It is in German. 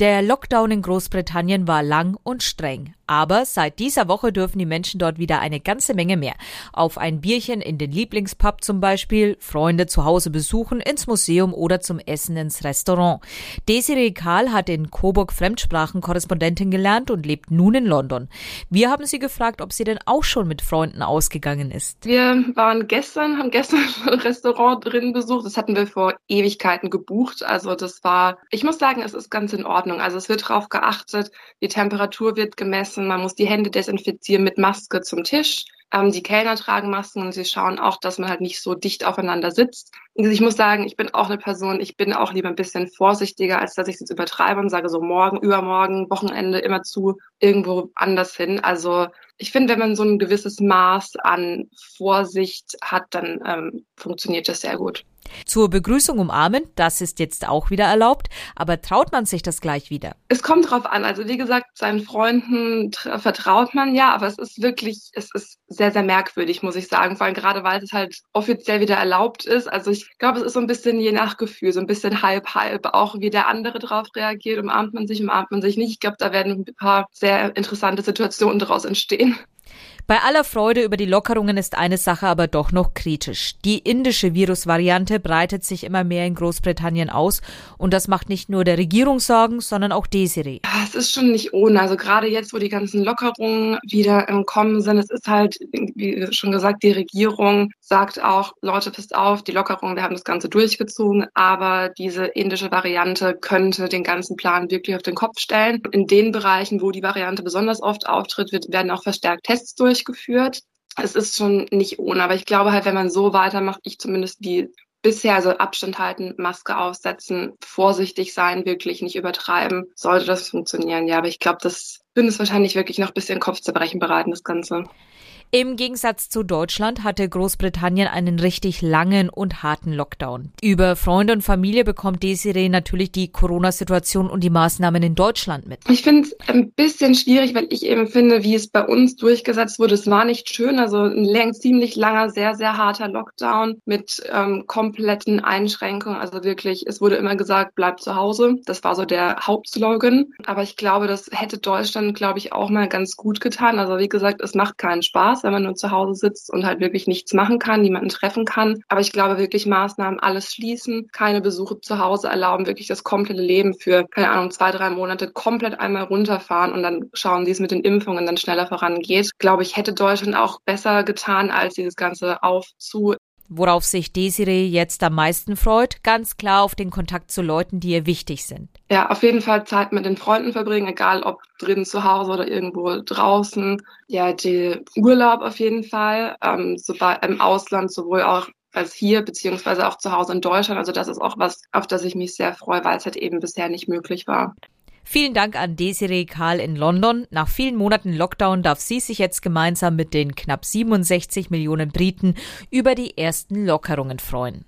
Der Lockdown in Großbritannien war lang und streng. Aber seit dieser Woche dürfen die Menschen dort wieder eine ganze Menge mehr. Auf ein Bierchen in den Lieblingspub zum Beispiel, Freunde zu Hause besuchen, ins Museum oder zum Essen ins Restaurant. Desiree Kahl hat in Coburg Fremdsprachenkorrespondentin gelernt und lebt nun in London. Wir haben sie gefragt, ob sie denn auch schon mit Freunden ausgegangen ist. Wir waren gestern, haben gestern ein Restaurant drin besucht. Das hatten wir vor Ewigkeiten gebucht. Also das war, ich muss sagen, es ist ganz in Ordnung. Also es wird darauf geachtet, die Temperatur wird gemessen lassen. Man muss die Hände desinfizieren mit Maske zum Tisch. Ähm, die Kellner tragen Masken und sie schauen auch, dass man halt nicht so dicht aufeinander sitzt. Und ich muss sagen, ich bin auch eine Person, ich bin auch lieber ein bisschen vorsichtiger, als dass ich es jetzt übertreibe und sage so morgen, übermorgen, Wochenende immer zu irgendwo anders hin. Also ich finde, wenn man so ein gewisses Maß an Vorsicht hat, dann ähm, funktioniert das sehr gut. Zur Begrüßung umarmen, das ist jetzt auch wieder erlaubt, aber traut man sich das gleich wieder? Es kommt drauf an. Also wie gesagt, seinen Freunden vertraut man ja, aber es ist wirklich, es ist sehr, sehr merkwürdig, muss ich sagen. Vor allem gerade, weil es halt offiziell wieder erlaubt ist. Also ich glaube, es ist so ein bisschen je nach Gefühl, so ein bisschen halb, halb. Auch wie der andere darauf reagiert, umarmt man sich, umarmt man sich nicht. Ich glaube, da werden ein paar sehr interessante Situationen daraus entstehen. Bei aller Freude über die Lockerungen ist eine Sache aber doch noch kritisch. Die indische Virusvariante breitet sich immer mehr in Großbritannien aus und das macht nicht nur der Regierung Sorgen, sondern auch Desiree. Ja, es ist schon nicht ohne. Also gerade jetzt, wo die ganzen Lockerungen wieder im Kommen sind, es ist halt, wie schon gesagt, die Regierung sagt auch, Leute, passt auf, die Lockerungen, wir haben das Ganze durchgezogen, aber diese indische Variante könnte den ganzen Plan wirklich auf den Kopf stellen. In den Bereichen, wo die Variante besonders oft auftritt, werden auch verstärkt Tests durch durchgeführt. Es ist schon nicht ohne, aber ich glaube halt, wenn man so weitermacht, ich zumindest wie bisher, also Abstand halten, Maske aufsetzen, vorsichtig sein, wirklich nicht übertreiben, sollte das funktionieren. Ja, aber ich glaube, das würde es wahrscheinlich wirklich noch ein bisschen Kopfzerbrechen bereiten, das Ganze. Im Gegensatz zu Deutschland hatte Großbritannien einen richtig langen und harten Lockdown. Über Freunde und Familie bekommt Desiree natürlich die Corona-Situation und die Maßnahmen in Deutschland mit. Ich finde es ein bisschen schwierig, weil ich eben finde, wie es bei uns durchgesetzt wurde, es war nicht schön. Also ein lang, ziemlich langer, sehr, sehr harter Lockdown mit ähm, kompletten Einschränkungen. Also wirklich, es wurde immer gesagt, bleib zu Hause. Das war so der Hauptslogan. Aber ich glaube, das hätte Deutschland, glaube ich, auch mal ganz gut getan. Also wie gesagt, es macht keinen Spaß wenn man nur zu Hause sitzt und halt wirklich nichts machen kann, niemanden treffen kann. Aber ich glaube wirklich Maßnahmen, alles schließen, keine Besuche zu Hause erlauben, wirklich das komplette Leben für, keine Ahnung, zwei, drei Monate komplett einmal runterfahren und dann schauen, wie es mit den Impfungen dann schneller vorangeht. Glaube ich, hätte Deutschland auch besser getan, als dieses ganze Auf zu Worauf sich Desiree jetzt am meisten freut, ganz klar auf den Kontakt zu Leuten, die ihr wichtig sind. Ja, auf jeden Fall Zeit mit den Freunden verbringen, egal ob drin zu Hause oder irgendwo draußen. Ja, die Urlaub auf jeden Fall, ähm, sobald im Ausland sowohl auch als hier, beziehungsweise auch zu Hause in Deutschland. Also das ist auch was, auf das ich mich sehr freue, weil es halt eben bisher nicht möglich war. Vielen Dank an Desiree Karl in London. Nach vielen Monaten Lockdown darf sie sich jetzt gemeinsam mit den knapp 67 Millionen Briten über die ersten Lockerungen freuen.